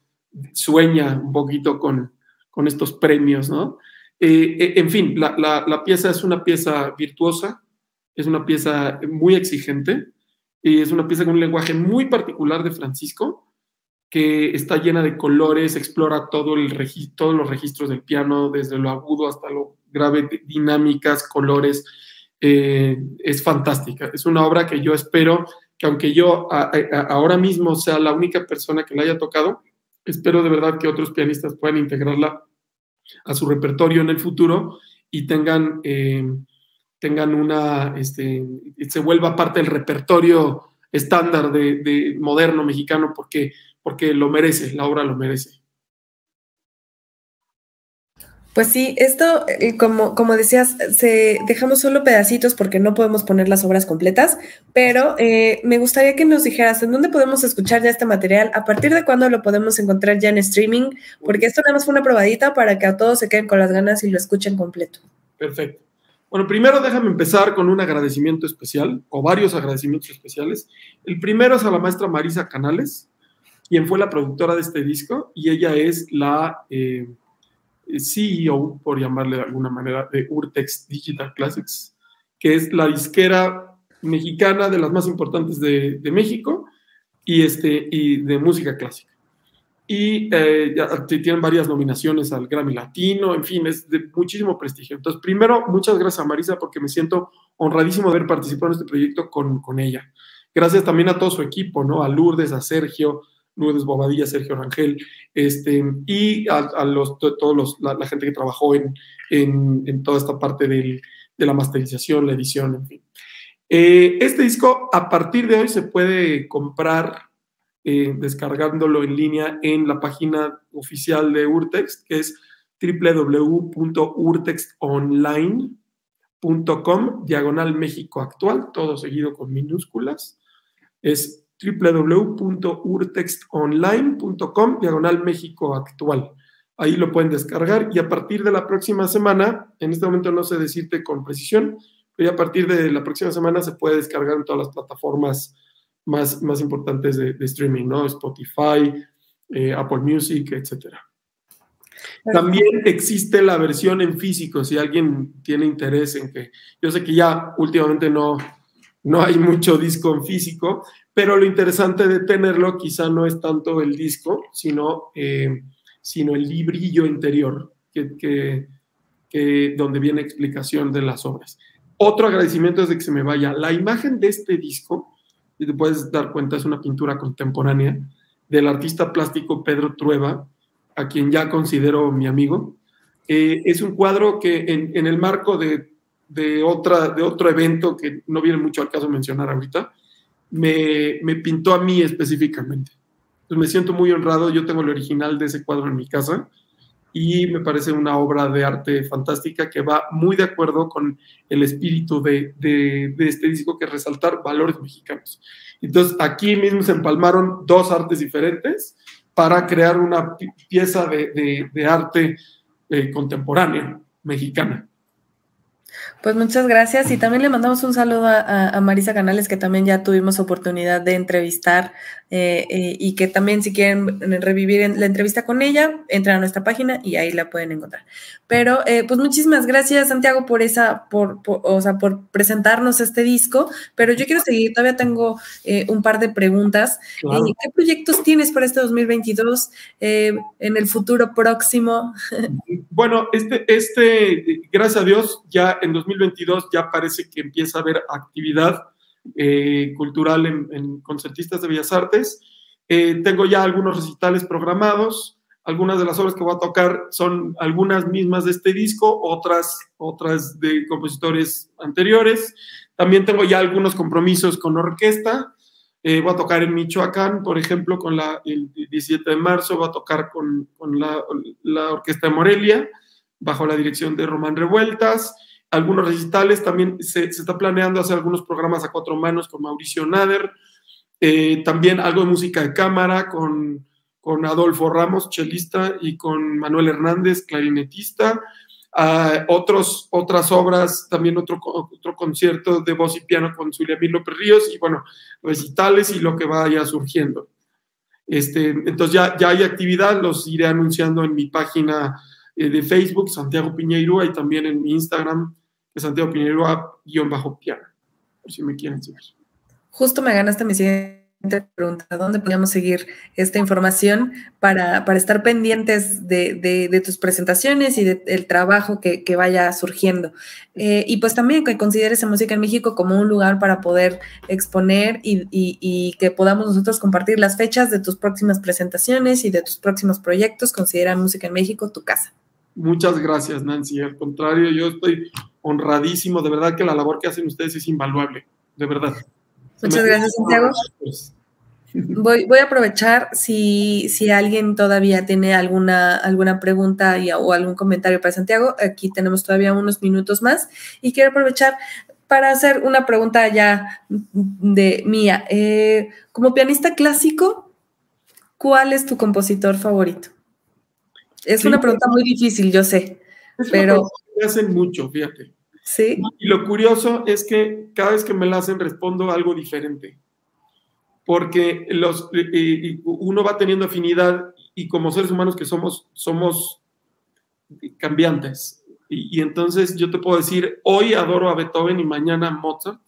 sueña un poquito con, con estos premios, ¿no? Eh, eh, en fin, la, pieza es una pieza virtuosa, es una pieza muy exigente, y es una pieza con un lenguaje muy particular de Francisco, que está llena de colores, explora todos los registros del piano, desde lo agudo hasta lo grave, dinámicas, colores. Eh, es fantástica. Es una obra que yo espero que aunque yo ahora mismo sea la única persona que la haya tocado, espero de verdad que otros pianistas puedan integrarla a su repertorio en el futuro y tengan, eh, tengan una, este, se vuelva parte del repertorio estándar de, de, moderno mexicano porque, porque lo merece, la obra lo merece. Pues sí, esto, eh, como, como decías, se, dejamos solo pedacitos porque no podemos poner las obras completas, pero eh, me gustaría que nos dijeras en dónde podemos escuchar ya este material, a partir de cuándo lo podemos encontrar ya en streaming, porque esto nada más fue una probadita para que a todos se queden con las ganas y lo escuchen completo. Perfecto. Bueno, primero déjame empezar con un agradecimiento especial, o varios agradecimientos especiales. El primero es a la maestra Marisa Canales, quien fue la productora de este disco, y ella es la... Eh, CEO, por llamarle de alguna manera, de Urtex Digital Classics, que es la disquera mexicana de las más importantes de, de México y, este, y de música clásica. Y eh, ya tienen varias nominaciones al Grammy Latino, en fin, es de muchísimo prestigio. Entonces, primero, muchas gracias a Marisa porque me siento honradísimo de haber participado en este proyecto con, con ella. Gracias también a todo su equipo, ¿no? A Lourdes, a Sergio, Lourdes Bobadilla, Sergio Rangel, este, y a, a los, todos los, la, gente que trabajó en, en, en toda esta parte del, de la masterización, la edición, en fin. Eh, este disco a partir de hoy se puede comprar eh, descargándolo en línea en la página oficial de Urtext, que es www.urtextonline.com, diagonal México actual, todo seguido con minúsculas. Es www.urtextonline.com, diagonal México actual. Ahí lo pueden descargar y a partir de la próxima semana, en este momento no sé decirte con precisión, pero a partir de la próxima semana se puede descargar en todas las plataformas más, más importantes de, de streaming, ¿no? Spotify, eh, Apple Music, etc. También existe la versión en físico, si alguien tiene interés en que, yo sé que ya últimamente no, no hay mucho disco en físico, pero lo interesante de tenerlo quizá no es tanto el disco, sino, eh, sino el librillo interior, que, que, donde viene explicación de las obras. Otro agradecimiento es de que se me vaya. La imagen de este disco, y te puedes dar cuenta, es una pintura contemporánea del artista plástico Pedro Trueba, a quien ya considero mi amigo. Eh, es un cuadro que en, el marco de, otra, de otro evento que no viene mucho al caso mencionar ahorita, me, me pintó a mí específicamente. Entonces me siento muy honrado, yo tengo el original de ese cuadro en mi casa y me parece una obra de arte fantástica que va muy de acuerdo con el espíritu de, de, este disco, que es resaltar valores mexicanos. Entonces, aquí mismo se empalmaron dos artes diferentes para crear una pieza de, de arte eh, contemporánea mexicana. Pues muchas gracias y también le mandamos un saludo a, Marisa Canales que también ya tuvimos oportunidad de entrevistar eh, eh, y que también si quieren revivir la entrevista con ella, entren a nuestra página y ahí la pueden encontrar. Pero eh, pues muchísimas gracias Santiago por esa, por, o sea, por presentarnos este disco, pero yo quiero seguir, todavía tengo un par de preguntas. ¿Qué proyectos tienes para este 2022 en el futuro próximo? [laughs] Bueno, este, este, gracias a Dios, ya en 2022 ya parece que empieza a haber actividad eh, cultural en, concertistas de Bellas Artes. Eh, tengo ya algunos recitales programados. Algunas de las obras que voy a tocar son algunas mismas de este disco, otras, otras de compositores anteriores. También tengo ya algunos compromisos con orquesta. Eh, voy a tocar en Michoacán, por ejemplo, con la, el 17 de marzo, voy a tocar con, la, la, Orquesta de Morelia, bajo la dirección de Román Revueltas algunos recitales, también se, está planeando hacer algunos programas a cuatro manos con Mauricio Nader, eh, también algo de música de cámara con, con Adolfo Ramos, chelista, y con Manuel Hernández, clarinetista. Uh, otros, otras obras, también otro, otro concierto de voz y piano con Zulia López Ríos, y bueno, recitales y lo que vaya surgiendo. Este, entonces ya, ya hay actividad, los iré anunciando en mi página eh, de Facebook, Santiago Piñeiro, y también en mi Instagram, Santiago Piñeiro, guion bajo piano, por si me quieren seguir. Justo me ganaste mi siguiente pregunta, ¿dónde podríamos seguir esta información para, para estar pendientes de, de, tus presentaciones y del trabajo que, que, vaya surgiendo? Eh, y pues también que consideres a Música en México como un lugar para poder exponer y, y, y, que podamos nosotros compartir las fechas de tus próximas presentaciones y de tus próximos proyectos. Considera Música en México tu casa. Muchas gracias, Nancy. Al contrario, yo estoy honradísimo. De verdad que la labor que hacen ustedes es invaluable. De verdad. Muchas gracias, Santiago. Voy, voy, a aprovechar si, si, alguien todavía tiene alguna, alguna pregunta o algún comentario para Santiago. Aquí tenemos todavía unos minutos más y quiero aprovechar para hacer una pregunta ya de mía. Eh, como pianista clásico, ¿cuál es tu compositor favorito? Es una pregunta muy difícil, yo sé, pero... Me hacen mucho, fíjate. Sí. Y lo curioso es que cada vez que me la hacen respondo algo diferente. Porque los, uno va teniendo afinidad y como seres humanos que somos, somos cambiantes. Y, y, entonces yo te puedo decir, hoy adoro a Beethoven y mañana Mozart,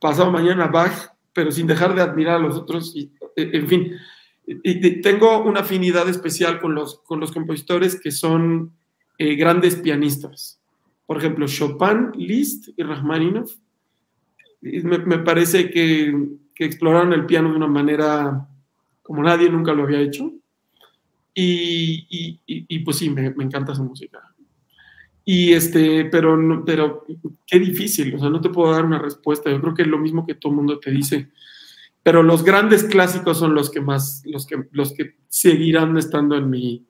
pasado mañana Bach, pero sin dejar de admirar a los otros. Y, en fin, y tengo una afinidad especial con los, con los compositores que son eh, grandes pianistas. Por ejemplo, Chopin, Liszt y Rachmaninoff. Me, me parece que, que, exploraron el piano de una manera como nadie nunca lo había hecho. Y, y, y, pues sí, me, me, encanta su música. Y este, pero, pero qué difícil, o sea, no te puedo dar una respuesta. Yo creo que es lo mismo que todo el mundo te dice pero los grandes clásicos son los que más, los que, los que seguirán estando en mi,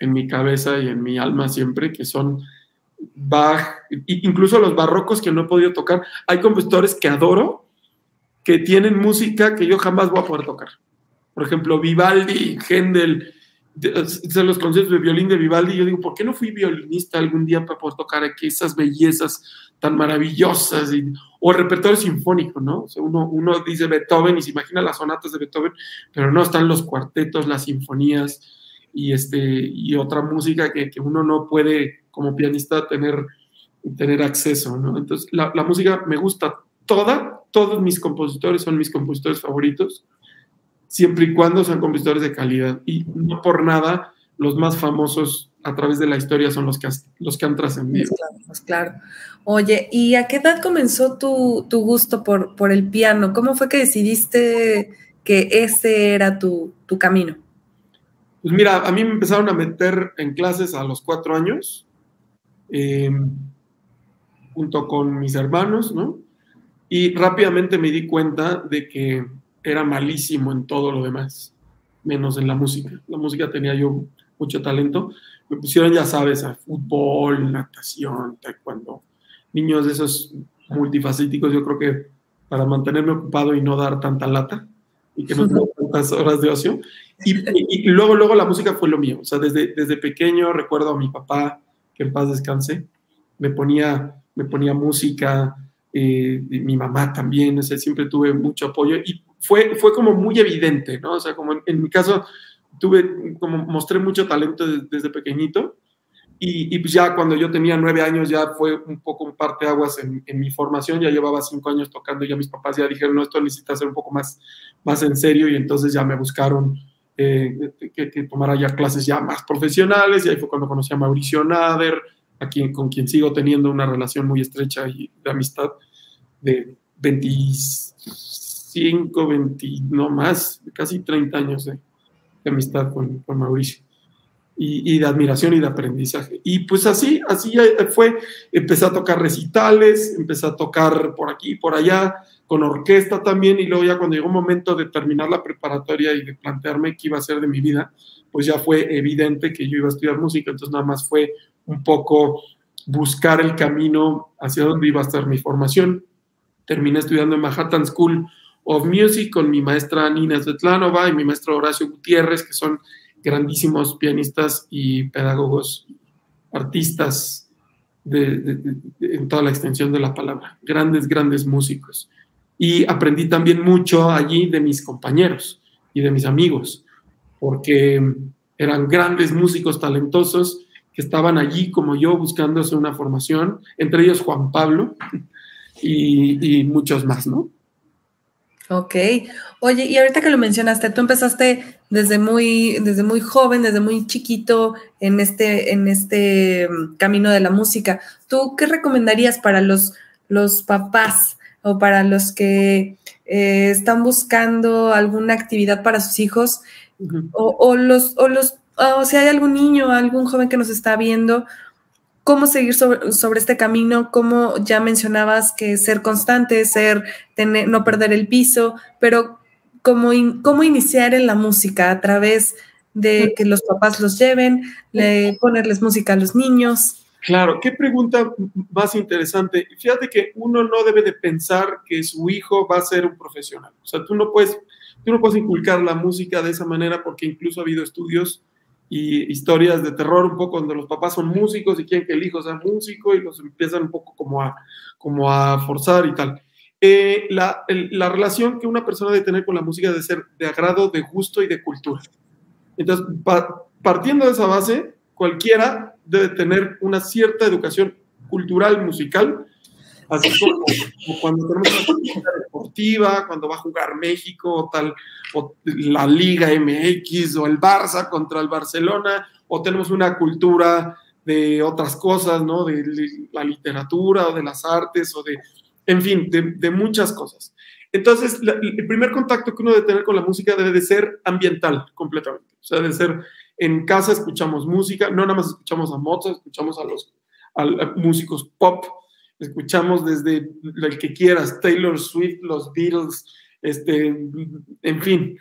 en mi cabeza y en mi alma siempre, que son Bach, incluso los barrocos que no he podido tocar. Hay compositores que adoro, que tienen música que yo jamás voy a poder tocar. Por ejemplo, Vivaldi, Händel, de los conciertos de violín de Vivaldi, yo digo, ¿por qué no fui violinista algún día para poder tocar aquí esas bellezas tan maravillosas? Y, o el repertorio sinfónico, ¿no? O sea, uno, uno dice Beethoven y se imagina las sonatas de Beethoven, pero no están los cuartetos, las sinfonías y, este, y otra música que, que uno no puede como pianista tener, tener acceso, ¿no? Entonces, la, la música me gusta toda, todos mis compositores son mis compositores favoritos, siempre y cuando sean compositores de calidad. Y no por nada, los más famosos a través de la historia son los que, los que han trascendido. Claro, pues claro. Oye, ¿y a qué edad comenzó tu, gusto por, por, el piano? ¿Cómo fue que decidiste que ese era tu, camino? Pues mira, a mí me empezaron a meter en clases a los cuatro años, em, junto con mis hermanos, ¿no? Y rápidamente me di cuenta de que era malísimo en todo lo demás, menos en la música. La música tenía yo mucho talento. Me pusieron, ya sabes, a fútbol, natación, taekwondo, niños de esos multifacéticos, yo creo que para mantenerme ocupado y no dar tanta lata y que no [laughs] tenga tantas horas de ocio. Y, luego, luego la música fue lo mío. O sea, desde, desde pequeño recuerdo a mi papá, que en paz descanse, me ponía, me ponía música, eh, mi mamá también, o sea, siempre tuve mucho apoyo y fue, fue como muy evidente, ¿no? O sea, como en, mi caso, tuve, como mostré mucho talento desde, desde pequeñito y, y, pues ya cuando yo tenía nueve años ya fue un poco un parteaguas en, en mi formación, ya llevaba cinco años tocando, ya mis papás ya dijeron, no, esto necesita ser un poco más, más en serio y entonces ya me buscaron eh, que, que, tomara ya clases ya más profesionales y ahí fue cuando conocí a Mauricio Nader, a quien, con quien sigo teniendo una relación muy estrecha y de amistad de 25, 20, no más, casi 30 años de, amistad con, con Mauricio y, de admiración y de aprendizaje. Y pues así, así fue, empecé a tocar recitales, empecé a tocar por aquí, por allá, con orquesta también, y luego ya cuando llegó un momento de terminar la preparatoria y de plantearme qué iba a ser de mi vida, pues ya fue evidente que yo iba a estudiar música, entonces nada más fue un poco buscar el camino hacia donde iba a estar mi formación. Terminé estudiando en Manhattan School of Music con mi maestra Nina Svetlanova y mi maestro Horacio Gutiérrez, que son grandísimos pianistas y pedagogos, artistas en toda la extensión de la palabra, grandes, grandes músicos. Y aprendí también mucho allí de mis compañeros y de mis amigos, porque eran grandes músicos talentosos que estaban allí como yo buscándose una formación, entre ellos Juan Pablo [laughs] y, y muchos más, ¿no? Ok. Oye, y ahorita que lo mencionaste, tú empezaste desde muy, desde muy joven, desde muy chiquito en este, en este mm, camino de la música. ¿Tú qué recomendarías para los, los papás o para los que eh, están buscando alguna actividad para sus hijos? o, los, o los, o si hay algún niño, algún joven que nos está viendo, cómo seguir sobre, este camino, como ya mencionabas que ser constante, ser, no perder el piso, pero cómo, cómo iniciar en la música a través de que los papás los lleven, ponerles música a los niños. Claro, qué pregunta más interesante. Fíjate que uno no debe de pensar que su hijo va a ser un profesional. O sea, tú no puedes, tú no puedes inculcar la música de esa manera porque incluso ha habido estudios y historias de terror un poco donde los papás son músicos y quieren que el hijo sea músico y los empiezan un poco como a, como a forzar y tal. Eh, la, la, relación que una persona debe tener con la música debe ser de agrado, de gusto y de cultura. Entonces, partiendo de esa base, cualquiera debe tener una cierta educación cultural musical Así como, cuando tenemos una deportiva, cuando va a jugar México, o tal, o la Liga MX, o el Barça contra el Barcelona, o tenemos una cultura de otras cosas, ¿no? De la literatura, o de las artes, o de, en fin, de, muchas cosas. Entonces, el primer contacto que uno debe tener con la música debe de ser ambiental completamente. O sea, debe ser en casa escuchamos música, no nada más escuchamos a Mozart, escuchamos a los a músicos pop, escuchamos desde el que quieras, Taylor Swift, los Beatles, este, en fin,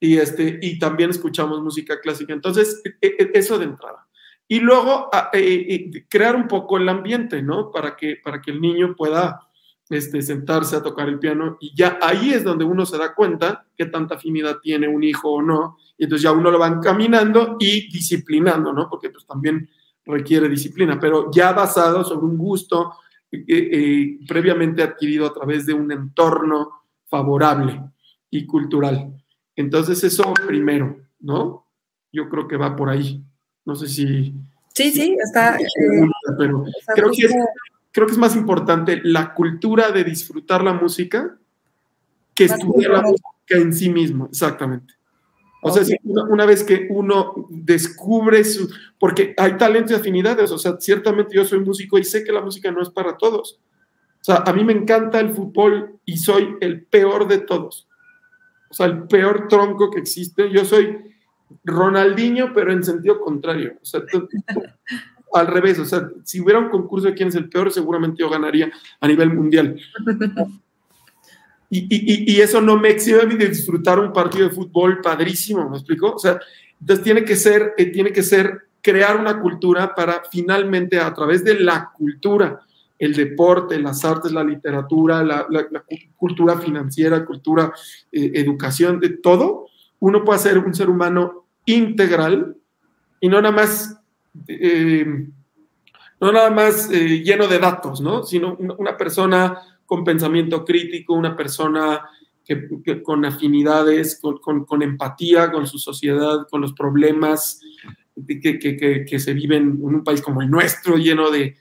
y, este, y también escuchamos música clásica. Entonces, e, e, eso de entrada. Y luego e, crear un poco el ambiente, ¿no? Para que, para que el niño pueda este, sentarse a tocar el piano y ya ahí es donde uno se da cuenta qué tanta afinidad tiene un hijo o no. Y entonces ya uno lo va encaminando y disciplinando, ¿no? Porque pues también requiere disciplina, pero ya basado sobre un gusto, eh, eh, previamente adquirido a través de un entorno favorable y cultural. Entonces eso primero, ¿no? Yo creo que va por ahí. No sé si... Sí, sí, está... Eh, pero creo, que es, creo que es más importante la cultura de disfrutar la música que estudiar la música en sí mismo, exactamente. O sea, una, vez que uno descubre su, porque hay talentos y afinidades, o sea, ciertamente yo soy músico y sé que la música no es para todos. O sea, a mí me encanta el fútbol y soy el peor de todos. O sea, el peor tronco que existe. Yo soy Ronaldinho, pero en sentido contrario. O sea, [laughs] al revés. O sea, si hubiera un concurso de quién es el peor, seguramente yo ganaría a nivel mundial. [laughs] Y, eso no me exhibe de disfrutar un partido de fútbol padrísimo, ¿me explico? O sea, entonces tiene que ser, eh, tiene que ser crear una cultura para finalmente a través de la cultura, el deporte, las artes, la literatura, la, cultura financiera, cultura, eh, educación, de todo, uno puede ser un ser humano integral y no nada más, eh, no nada más lleno de datos, ¿no? Sino una persona con pensamiento crítico, una persona que, con afinidades, con, empatía con su sociedad, con los problemas que, se viven en un país como el nuestro, lleno de,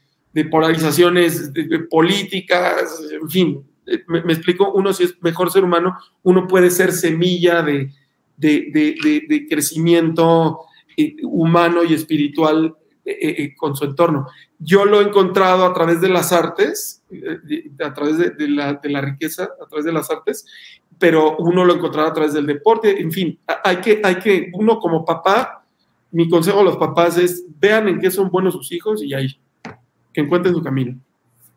polarizaciones políticas, en fin, me, explico, uno si es mejor ser humano, uno puede ser semilla de, de crecimiento eh, humano y espiritual eh, eh, con su entorno. Yo lo he encontrado a través de las artes, eh, a través de, la, riqueza, a través de las artes, pero uno lo encontrará a través del deporte. En fin, hay que, hay que, uno como papá, mi consejo a los papás es vean en qué son buenos sus hijos y ahí, que encuentren su camino.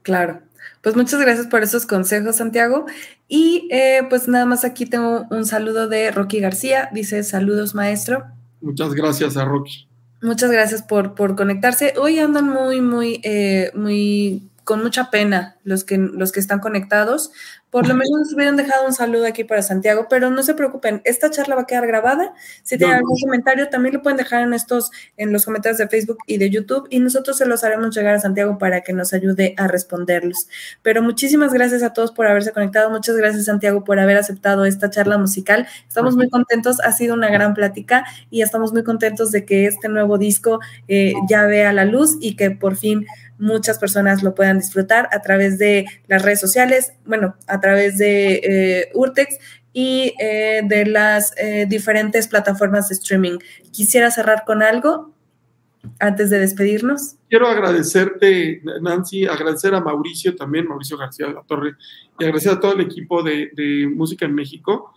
Claro. Pues muchas gracias por esos consejos, Santiago. Y pues nada más aquí tengo un saludo de Rocky García. Dice, saludos, maestro. Muchas gracias a Rocky. Muchas gracias por, por conectarse. Hoy andan muy, muy, eh, muy con mucha pena los que, los que están conectados. Por lo menos hubieran dejado un saludo aquí para Santiago, pero no se preocupen, esta charla va a quedar grabada. Si tienen algún comentario, también lo pueden dejar en estos, en los comentarios de Facebook y de YouTube, y nosotros se los haremos llegar a Santiago para que nos ayude a responderlos. Pero muchísimas gracias a todos por haberse conectado. Muchas gracias, Santiago, por haber aceptado esta charla musical. Estamos muy contentos, ha sido una gran plática y estamos muy contentos de que este nuevo disco eh, ya vea la luz y que por fin muchas personas lo puedan disfrutar a través de las redes sociales, bueno, a través de eh, Urtex y eh, de las eh, diferentes plataformas de streaming. Quisiera cerrar con algo antes de despedirnos. Quiero agradecerte, Nancy, agradecer a Mauricio también, Mauricio García de la Torre, y agradecer a todo el equipo de, de Música en México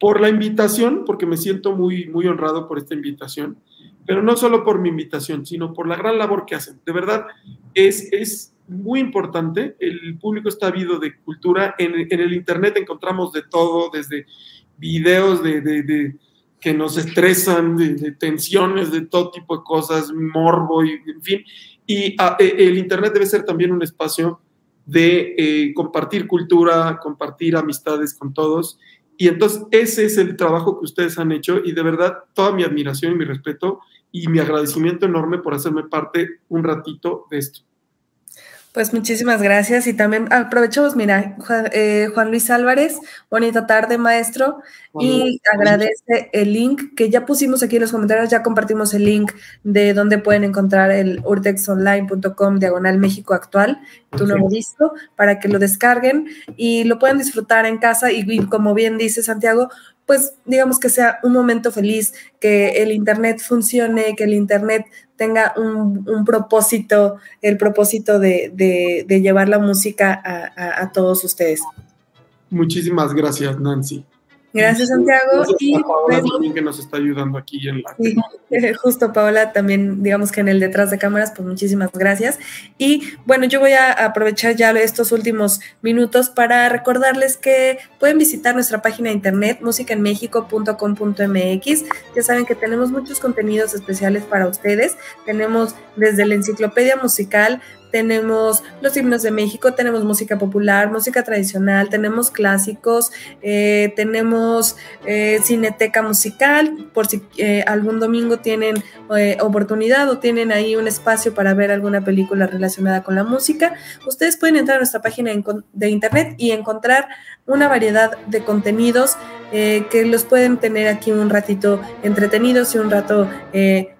por la invitación, porque me siento muy, muy honrado por esta invitación pero no solo por mi invitación, sino por la gran labor que hacen. De verdad, es, es muy importante. El público está habido de cultura. En, el Internet encontramos de todo, desde videos de, que nos estresan, de, tensiones, de todo tipo de cosas, morbo, y, en fin. Y ah, e, el Internet debe ser también un espacio de eh, compartir cultura, compartir amistades con todos. Y entonces ese es el trabajo que ustedes han hecho y de verdad toda mi admiración y mi respeto y mi agradecimiento enorme por hacerme parte un ratito de esto. Pues muchísimas gracias y también aprovechamos, mira, eh, Juan, Luis Álvarez, bonita tarde, maestro, y agradece el link que ya pusimos aquí en los comentarios, ya compartimos el link de donde pueden encontrar el urtexonline.com diagonal México actual, tu nuevo disco, para que lo descarguen y lo puedan disfrutar en casa y como bien dice Santiago, pues digamos que sea un momento feliz, que el Internet funcione, que el Internet tenga un, propósito, el propósito de, llevar la música a todos ustedes. Muchísimas gracias, Nancy. Gracias, Santiago. y Paola pues, también que nos está ayudando aquí en la. [laughs] justo Paola también, digamos que en el detrás de cámaras, pues muchísimas gracias. Y bueno, yo voy a aprovechar ya estos últimos minutos para recordarles que pueden visitar nuestra página de internet musicaenmexico.com.mx. Ya saben que tenemos muchos contenidos especiales para ustedes. Tenemos desde la enciclopedia musical tenemos los himnos de México, tenemos música popular, música tradicional, tenemos clásicos, eh, tenemos eh, cineteca musical, por si eh, algún domingo tienen oportunidad o tienen ahí un espacio para ver alguna película relacionada con la música, ustedes pueden entrar a nuestra página de internet y encontrar una variedad de contenidos que los pueden tener aquí un ratito entretenidos y un rato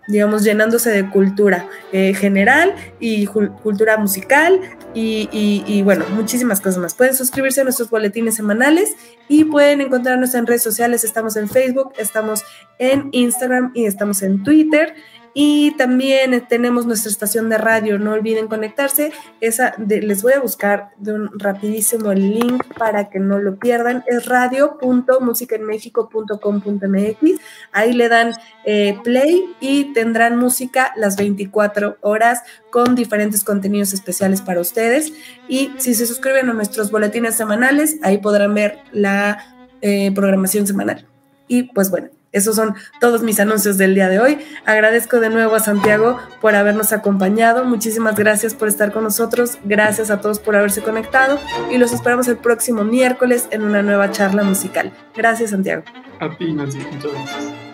digamos, llenándose de cultura eh, general y cultura musical y, y, bueno, muchísimas cosas más. Pueden suscribirse a nuestros boletines semanales y pueden encontrarnos en redes sociales. Estamos en Facebook, estamos en Instagram y estamos en Twitter. Y también tenemos nuestra estación de radio, no olviden conectarse. Esa les voy a buscar de un rapidísimo el link para que no lo pierdan. Es radio.musicaenmexico.com.mx. Ahí le dan eh, play y tendrán música las 24 horas con diferentes contenidos especiales para ustedes. Y si se suscriben a nuestros boletines semanales, ahí podrán ver la eh, programación semanal. Y pues bueno, esos son todos mis anuncios del día de hoy. Agradezco de nuevo a Santiago por habernos acompañado. Muchísimas gracias por estar con nosotros. Gracias a todos por haberse conectado y los esperamos el próximo miércoles en una nueva charla musical. Gracias, Santiago. A ti, Nancy. Muchas gracias.